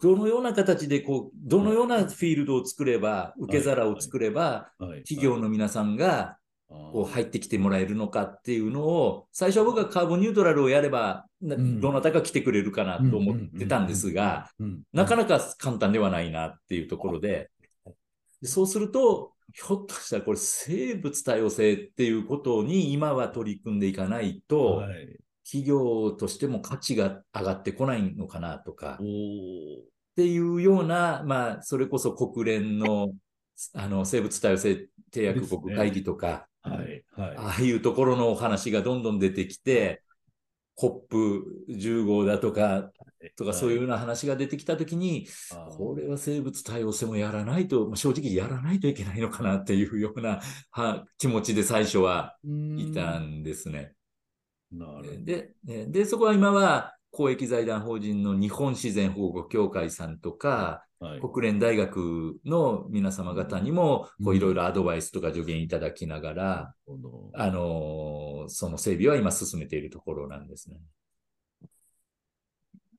どのような形でこう、どのようなフィールドを作れば、受け皿を作れば、企業の皆さんがこう入ってきてもらえるのかっていうのを、最初は僕はカーボンニュートラルをやれば、どなたか来てくれるかなと思ってたんですが、なかなか簡単ではないなっていうところで、そうすると、ひょっとしたらこれ生物多様性っていうことに今は取り組んでいかないと、はい、企業としても価値が上がってこないのかなとか、っていうような、まあ、それこそ国連のあの生物多様性締約国会議とか、ね、はいはい、ああいうところのお話がどんどん出てきて、COP15 だとか、とかそういうような話が出てきたときに、これは生物多様性もやらないと、正直やらないといけないのかなっていうような気持ちで最初はいたんですね。でで、そこは今は公益財団法人の日本自然保護協会さんとか、はい、国連大学の皆様方にも、いろいろアドバイスとか助言いただきながら、うん、あの、その整備は今進めているところなんですね。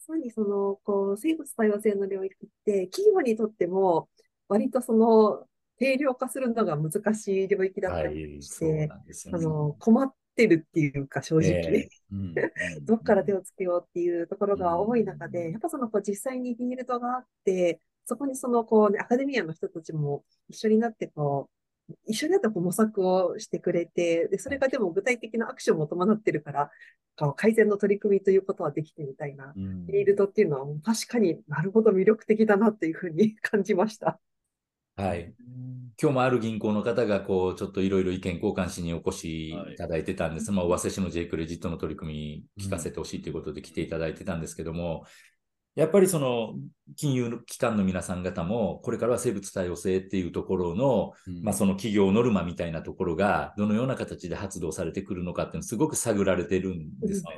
まさにその、こう、生物多様性の領域って、企業にとっても、割とその、定量化するのが難しい領域だったりして、はいね、あの困ってるっていうか、正直、えー、どっから手をつけようっていうところが多い中で、やっぱそのこう実際にフィールドがあって、そこにそのこう、ね、アカデミアの人たちも一緒になってこう、一緒になってこう模索をしてくれて、で、それがでも具体的なアクションも伴ってるから、改善の取り組みということはできてみたいな、フィールドっていうのは確かになるほど魅力的だなっていうふうに感じました。はい。今日もある銀行の方が、こう、ちょっといろいろ意見交換しにお越しいただいてたんです。はい、まあ、尾鷲市の J クレジットの取り組み聞かせてほしいということで来ていただいてたんですけども、やっぱりその金融機関の皆さん方も、これからは生物多様性っていうところの、うん、まあその企業ノルマみたいなところが、どのような形で発動されてくるのかっていうのすごく探られてるんですね。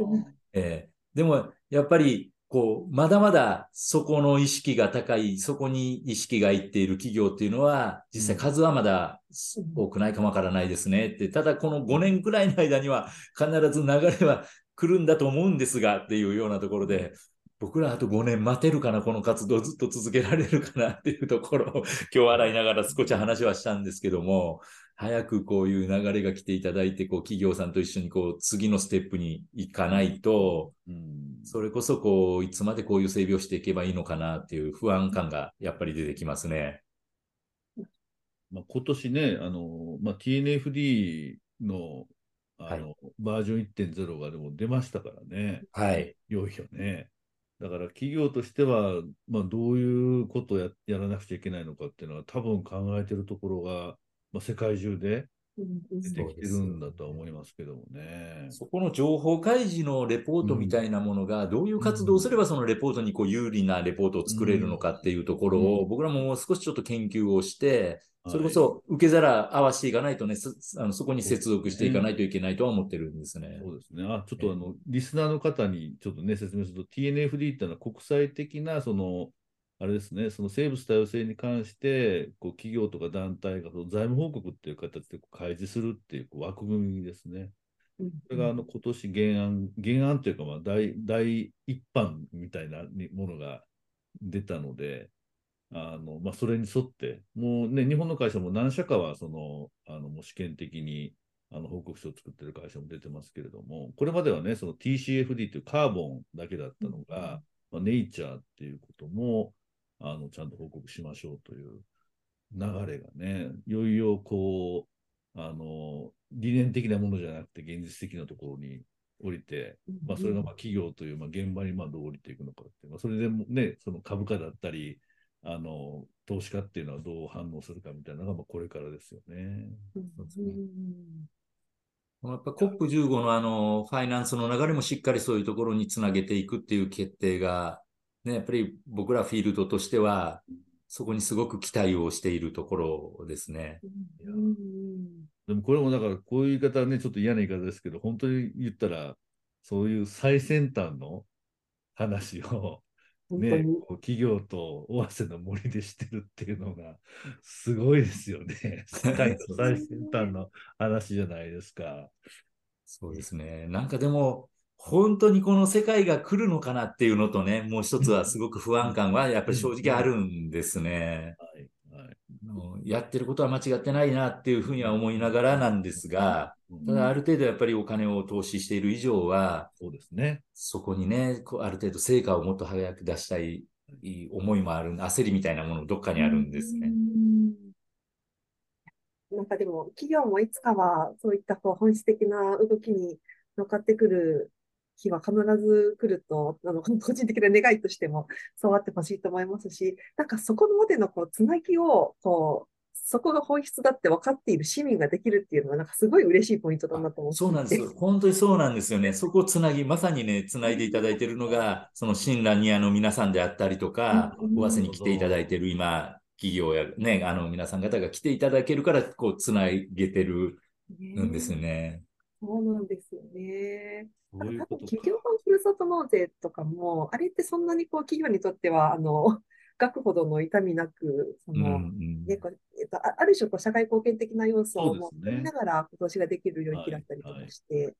えー、でも、やっぱり、こう、まだまだそこの意識が高い、そこに意識がいっている企業っていうのは、実際数はまだ多くないかもわからないですね。って、ただこの5年くらいの間には必ず流れは来るんだと思うんですがっていうようなところで、僕らあと5年待てるかな、この活動ずっと続けられるかなっていうところを 今日洗いながら少し話はしたんですけども、早くこういう流れが来ていただいて、こう企業さんと一緒にこう次のステップに行かないと、うん、それこそこういつまでこういう整備をしていけばいいのかなっていう不安感がやっぱり出てきますね。まあ、今年ね、あのまあ、TNFD のあの、はい、バージョン1.0がでも出ましたからね。はい。いよいよね。だから企業としては、まあ、どういうことをややらなくちゃいけないのかっていうのは多分考えてるところが、まあ、世界中で出てきてるんだとは思いますけどもね。そこの情報開示のレポートみたいなものが、どういう活動をすればそのレポートにこう有利なレポートを作れるのかっていうところを、僕らも少しちょっと研究をして、それこそ受け皿合わせていかないとね、あのそこに接続していかないといけないとは思ってるんですね。そうですね。あ、ちょっとあの、リスナーの方にちょっとね、説明すると、TNFD っていうのは国際的な、その、あれですね、その生物多様性に関して、こう企業とか団体がその財務報告っていう形でこう開示するっていうこう枠組みですね。これがあの今年原案、原案というかまあ大、大一般みたいなものが出たので、あの、まあ、それに沿って、もうね、日本の会社も何社かは、その、あの、もう試験的に、あの、報告書を作ってる会社も出てますけれども、これまではね、その TCFD というカーボンだけだったのが、まあ、ネイチャーっていうことも、あの、ちゃんと報告しましょうという流れがね、いよいよこう、あの、理念的なものじゃなくて現実的なところに降りて、まあ、それがまあ企業というまあ現場にまあどう降りていくのかって、まあ、それでもね、その株価だったり、あの投資家っていうのはどう反応するかみたいなのが、まあ、これからですよね。やっぱ COP15 のあのファイナンスの流れもしっかりそういうところにつなげていくっていう決定が、ね、やっぱり僕らフィールドとしては、そこにすごく期待をしているところですね。でもこれもだからこういう言い方はね、ちょっと嫌な言い方ですけど、本当に言ったら、そういう最先端の話を、ね、企業と尾鷲の森でしてるっていうのがすごいですよね。世界の最先端の話じゃないですか。そうですね。なんかでも、本当にこの世界が来るのかなっていうのとね、もう一つはすごく不安感はやっぱり正直あるんですね。はいやってることは間違ってないなっていうふうには思いながらなんですが、ただある程度やっぱりお金を投資している以上は、そうですね。そこにね、ある程度成果をもっと早く出したい思いもある、焦りみたいなものどっかにあるんですね。なんかでも企業もいつかはそういったこう本質的な動きに乗っかってくる日は必ず来ると、あの、個人的な願いとしても、そうあってほしいと思いますし、なんかそこまでのこう、つなぎを、こう、そこが本質だって分かっている市民ができるっていうのは、なんかすごい嬉しいポイントだなと思ってそうなんですよ。本当にそうなんですよね。そこをつなぎ、まさにね、つないでいただいているのが、その新ラニアの皆さんであったりとか、おわせに来ていただいている今、企業やね、あの皆さん方が来ていただけるから、こう、つなげてるんですよね。そうなんですよね。多分企業のふるさと納税とかも、あれってそんなにこう企業にとっては、あの、額ほどの痛みなく、その、うんうん、ねえっと、ある種こう社会貢献的な要素を持りながら今年ができる領域だったりとかして、はい。はい、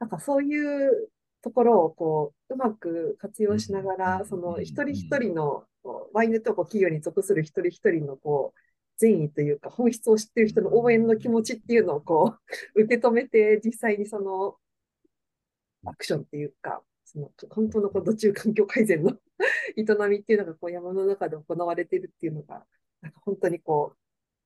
なんかそういうところをこううまく活用しながら、うん、その一人一人の、ワイネット企業に属する一人一人のこう善意というか、本質を知っている人の応援の気持ちっていうのをこう、受け止めて、実際にその、アクションっていうか、その本当のこう土中環境改善の 営みっていうのがこう山の中で行われているっていうのが、なんか本当にこ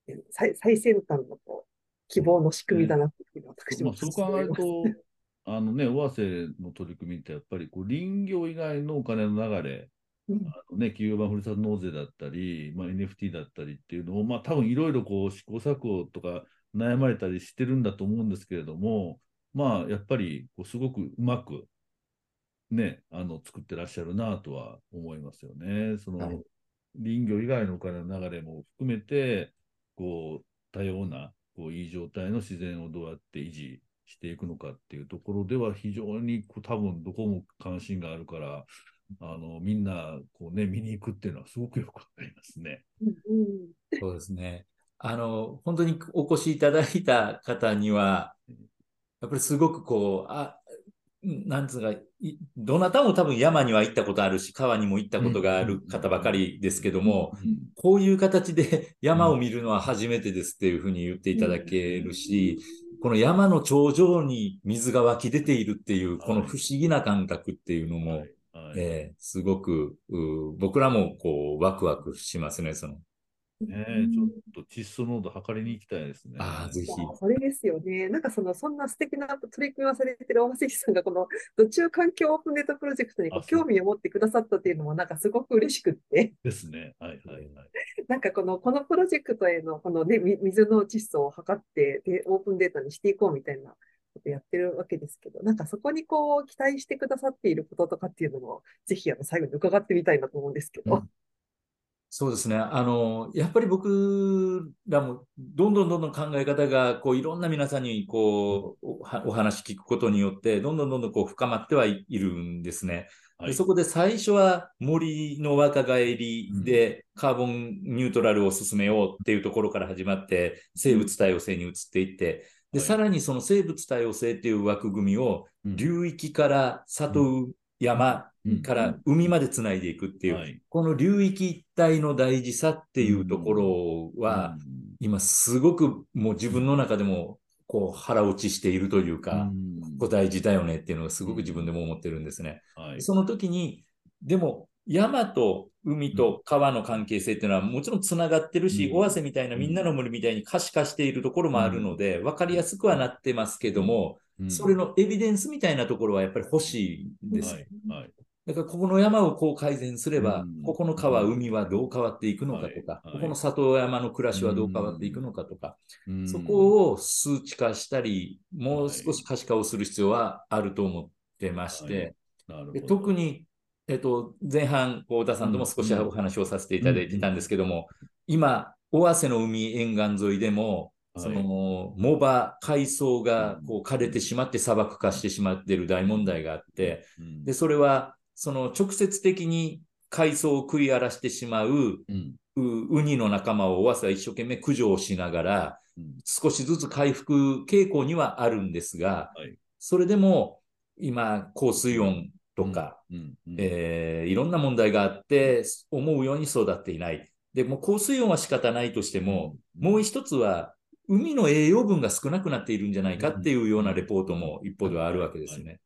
う、最最先端のこう希望の仕組みだなっていうのは私も、そう考えると、あのね、尾鷲の取り組みってやっぱりこう林業以外のお金の流れあのね、企業版ふるさと納税だったり、まあ、NFT だったりっていうのを、まあ、多分いろいろこう試行錯誤とか悩まれたりしてるんだと思うんですけれども、まあ、やっぱりこうすごくうまく、ね、あの作ってらっしゃるなとは思いますよね。その、はい、林業以外のお金の流れも含めて、こう、多様な、こう、いい状態の自然をどうやって維持していくのかっていうところでは非常にこう多分どこも関心があるから、あのみんなこう、ね、見に行くっていうのはすごくよくわかりますね。そうですね。あの本当にお越しいただいた方には、やっぱりすごくこう、あなんつうか、どなたも多分山には行ったことあるし、川にも行ったことがある方ばかりですけども、こういう形で山を見るのは初めてですっていうふうに言っていただけるし、この山の頂上に水が湧き出ているっていう、この不思議な感覚っていうのも、はい、えー、すごく僕らもこうワクワクしますね、その。ねちょっと窒素濃度測りに行きたいですね。ああ、ぜひ。これですよね。なんかその、そんな素敵な取り組みをされてる大橋さんが、この土中環境オープンネットプロジェクトに興味を持ってくださったっていうのも、なんかすごく嬉しくって。ですね。はいはいはい。なんかこの、このプロジェクトへの、このね、水の窒素を測って、で、オープンデータにしていこうみたいなことやってるわけですけど、なんかそこにこう期待してくださっていることとかっていうのも、ぜひあの最後に伺ってみたいなと思うんですけど。うん、そうですね。あの、やっぱり僕らもどんどんどんどん考え方がこういろんな皆さんにこうお話聞くことによって、どんどんどんどんこう深まってはいるんですね。はい、そこで最初は森の若返りでカーボンニュートラルを進めようっていうところから始まって生物多様性に移っていって、で、さらにその生物多様性っていう枠組みを、流域から里山から海までつないでいくっていう、この流域一体の大事さっていうところは、今すごくもう自分の中でもこう腹落ちしているというか、ここ大事だよねっていうのがすごく自分でも思ってるんですね。その時に、でも山と海と川の関係性っていうのはもちろんつながってるし、尾鷲みたいなみんなの森みたいに可視化しているところもあるので、分かりやすくはなってますけども、それのエビデンスみたいなところはやっぱり欲しいんです。はいはい、だからここの山をこう改善すれば、ここの川、海はどう変わっていくのかとか、ここの里山の暮らしはどう変わっていくのかとか、そこを数値化したり、もう少し可視化をする必要はあると思ってまして、で特に、えっと、前半、太田さんとも少しお話をさせていただいてたんですけども、今、尾鷲の海沿岸沿いでも、その、藻場、海藻がこう枯れてしまって砂漠化してしまっている大問題があって、で、それは、その直接的に海藻を食い荒らしてしまう、うん、ウニの仲間を尾鷲は一生懸命駆除をしながら、うん、少しずつ回復傾向にはあるんですが、はい、それでも今、高水温とか、えいろんな問題があって、思うように育っていない。でも高水温は仕方ないとしても、もう一つは海の栄養分が少なくなっているんじゃないかっていうようなレポートも一方ではあるわけですね。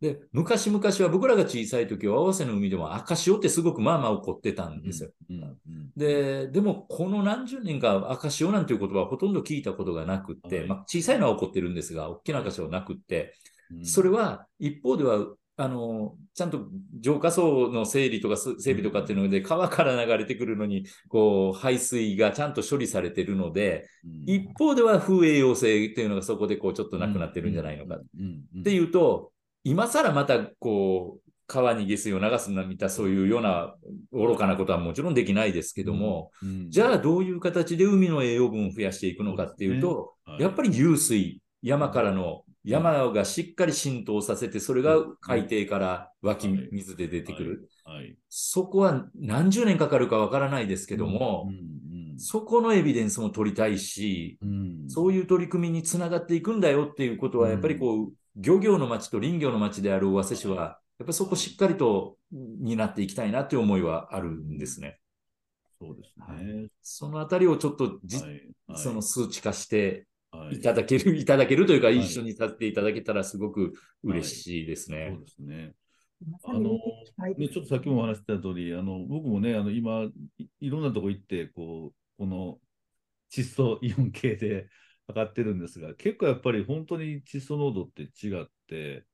で、昔々は僕らが小さい時は、合わせの海でも赤潮ってすごくまあまあ起こってたんですよ。うんうんうん、で、でもこの何十年か赤潮なんていう言葉はほとんど聞いたことがなくって、はい、まあ、小さいのは起こってるんですが、大きな赤潮はなくって、それは一方ではあの、ちゃんと浄化層の整理とか整備とかっていうので、川から流れてくるのに、こう、排水がちゃんと処理されてるので、一方では風栄養性っていうのがそこでこう、ちょっとなくなってるんじゃないのか。っていうと、今更またこう、川に下水を流すのみたそういうような愚かなことはもちろんできないですけども、じゃあどういう形で海の栄養分を増やしていくのかっていうと、やっぱり湧水、山からの山がしっかり浸透させて、それが海底から湧き水で出てくる。そこは何十年かかるかわからないですけども、そこのエビデンスも取りたいし、そういう取り組みにつながっていくんだよっていうことは、やっぱりこう、漁業の町と林業の町である尾鷲市は、やっぱりそこしっかりと担っていきたいなという思いはあるんですね。そうですね。そのあたりをちょっとじ、はい。はい、その数値化していただける、いただけるというか、一緒にさせていただけたらすごく嬉しいですね。そうですね。あの、ね、ちょっとさっきもお話した通り、あの、僕もね、あの、今い、いろんなとこ行って、こう、この窒素イオン系で 測ってるんですが、結構やっぱり本当に窒素濃度って違って、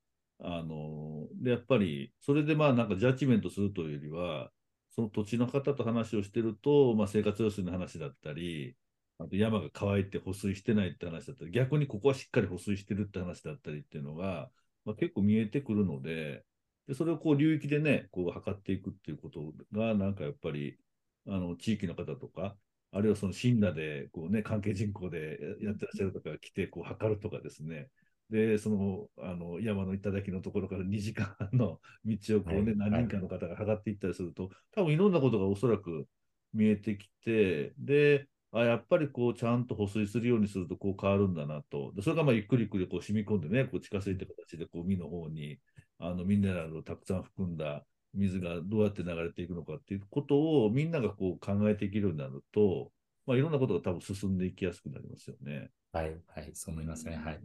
あの、で、やっぱり、それでまあなんかジャッジメントするというよりは、その土地の方と話をしてると、まあ、生活用水の話だったり、あと山が乾いて保水してないって話だったり、逆にここはしっかり保水してるって話だったりっていうのが、まあ、結構見えてくるので、でそれをこう流域でね、こう測っていくっていうことが、なんかやっぱり、あの地域の方とか、あるいはそのシンナでこう、ね、関係人口でやってらっしゃる方が来てこう測るとかですね、で、そのあの山の頂のところから2時間の道をこうね、はい、何人かの方が測っていったりすると、多分いろんなことがおそらく見えてきて、で、あやっぱりこうちゃんと保水するようにするとこう変わるんだなと。でそれがまあゆっくりゆっくりこう染み込んでね、こう近づいた形でこう海の方にあのミネラルをたくさん含んだ水がどうやって流れていくのかっていうことをみんながこう考えていけるようになると、まあ、いろんなことが多分進んでいきやすくなりますよね。はい、はい、そう思いますね。はい。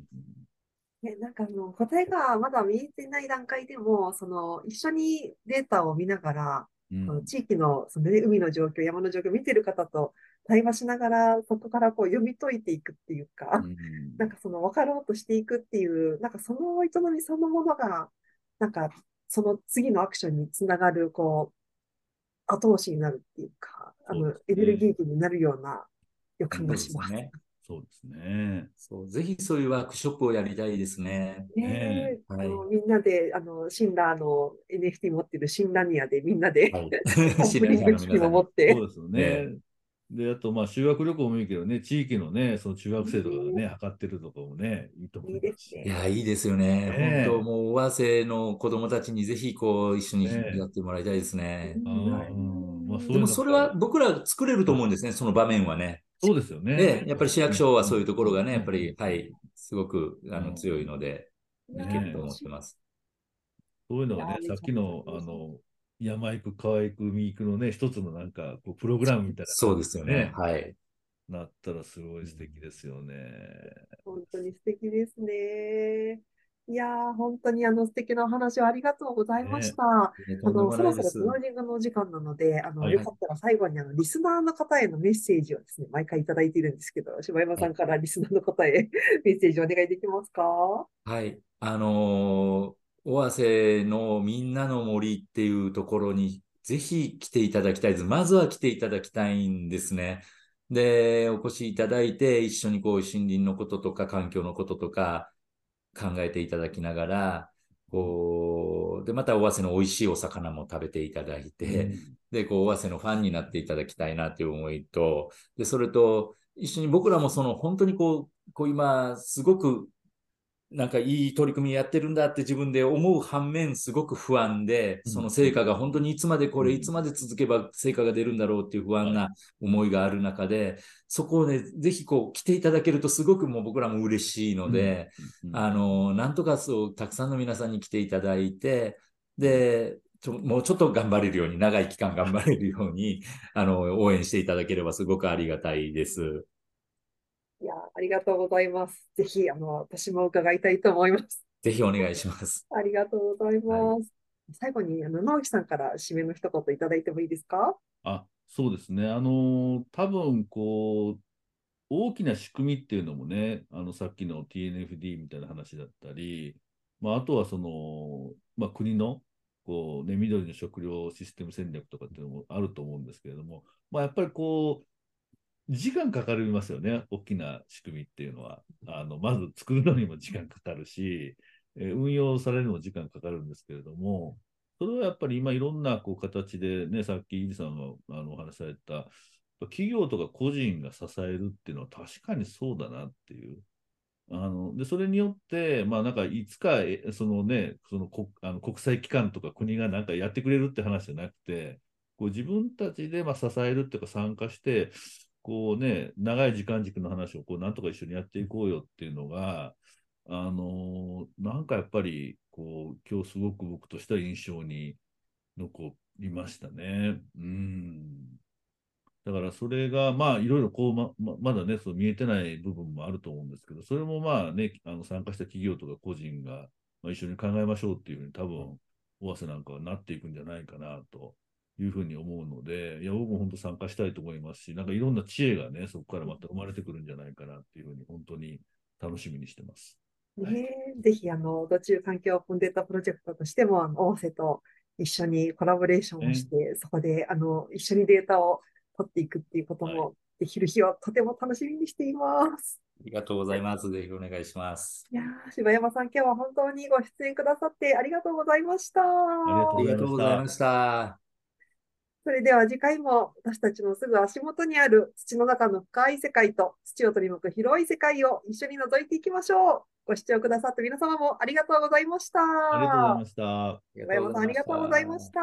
ね、なんかあの答えがまだ見えてない段階でも、その一緒にデータを見ながら、うん、地域のその、ね、海の状況、山の状況を見てる方と対話しながら、そこからこう読み解いていくっていうか、うん、なんかその分かろうとしていくっていう、なんかその営みそのものが、なんかその次のアクションにつながる、こう、後押しになるっていうか、あの、エネルギーになるような予感がします。そうですね。そう、ぜひそういうワークショップをやりたいですね。ねはい、みんなで、あの、シンラーの NFT 持ってるシンラニアでみんなで、はい、シンラニアの皆さん。持って。そうですよね。で、あと、まあ、修学旅行もいいけどね、地域のね、その中学生とかがね、測ってるとかもね、いいと思いますし。いや、いいですよね。ね本当、もう、尾鷲の子供たちにぜひ、こう、一緒にやってもらいたいですね。でも、それは僕ら作れると思うんですね、その場面はね。そうですよね。で、やっぱり市役所はそういうところがね、やっぱり、はい、すごくあの強いので、いけると思ってます。そういうのがね、さっきの、あの、山行く、川行く、海行くのね、一つのなんか、こうプログラムみたいな、ね、そうですよね。はい。なったらすごい素敵ですよね。本当に素敵ですね。いやー、本当にあの素敵なお話をありがとうございました。ね、あの、そろそろクロージングのお時間なので、あの、はい、よかったら最後にあの、リスナーの方へのメッセージをですね、毎回いただいているんですけど、柴山さんからリスナーの方へメッセージお願いできますか？はい。あのー尾鷲のみんなの森っていうところにぜひ来ていただきたいです。まずは来ていただきたいんですね。で、お越しいただいて、一緒にこう森林のこととか環境のこととか考えていただきながら、こう、で、また尾鷲の美味しいお魚も食べていただいて、うん、で、こう、尾鷲のファンになっていただきたいなという思いと、で、それと、一緒に僕らもその本当にこう、こう今、すごくなんかいい取り組みやってるんだって自分で思う反面すごく不安で、その成果が本当にいつまでこれ、いつまで続けば成果が出るんだろうっていう不安な思いがある中で、そこをね、ぜひこう来ていただけるとすごくもう僕らも嬉しいので、あの、なんとかそう、たくさんの皆さんに来ていただいて、で、ちょもうちょっと頑張れるように、長い期間頑張れるように、あの、応援していただければすごくありがたいです。いや、ありがとうございます。ぜひ、あの、私も伺いたいと思います。ぜひお願いします。ありがとうございます。はい、最後に、あの、直樹さんから締めの一言いただいてもいいですか？あ、そうですね。あの、多分、こう、大きな仕組みっていうのもね、あの、さっきの TNFD みたいな話だったり、まあ、あとはその、まあ、国の、こうね、緑の食料システム戦略とかっていうのもあると思うんですけれども、まあ、やっぱりこう、時間かかりますよね、大きな仕組みっていうのは。あのまず作るのにも時間かかるし、えー、運用されるのも時間かかるんですけれども、それはやっぱり今いろんなこう形でね、さっきイリさんがあのお話しされた、企業とか個人が支えるっていうのは確かにそうだなっていう。あのでそれによって、まあ、なんかいつかその、ね、そのこあの国際機関とか国がなんかやってくれるって話じゃなくて、こう自分たちでまあ支えるっていうか参加して、こうね、長い時間軸の話をこうなんとか一緒にやっていこうよっていうのが、あのなんかやっぱり、こう、今日すごく僕とした印象に残りましたね。うん。だからそれが、まあ、いろいろこうま、ままだね、そう見えてない部分もあると思うんですけど、それもまあね、あの参加した企業とか個人が、まあ、一緒に考えましょうっていうふうに多分、尾鷲なんかはなっていくんじゃないかなというふうに思うので、いや、僕も本当参加したいと思いますし、なんかいろんな知恵がね、そこからまた生まれてくるんじゃないかなっていうふうに、本当に楽しみにしてます。ね、はい、ぜひ、あの、土中環境コンデータプロジェクトとしても、あの、大瀬と一緒にコラボレーションをして、ね、そこで、あの、一緒にデータを取っていくっていうこともできる日をとても楽しみにしています。ありがとうございます。ぜひお願いします。いや柴山さん、今日は本当にご出演くださってありがとうございました。ありがとうございました。それでは次回も私たちのすぐ足元にある土の中の深い世界と土を取り巻く広い世界を一緒に覗いていきましょう。ご視聴くださった皆様もありがとうございました。ありがとうございました。山さんありがとうございました。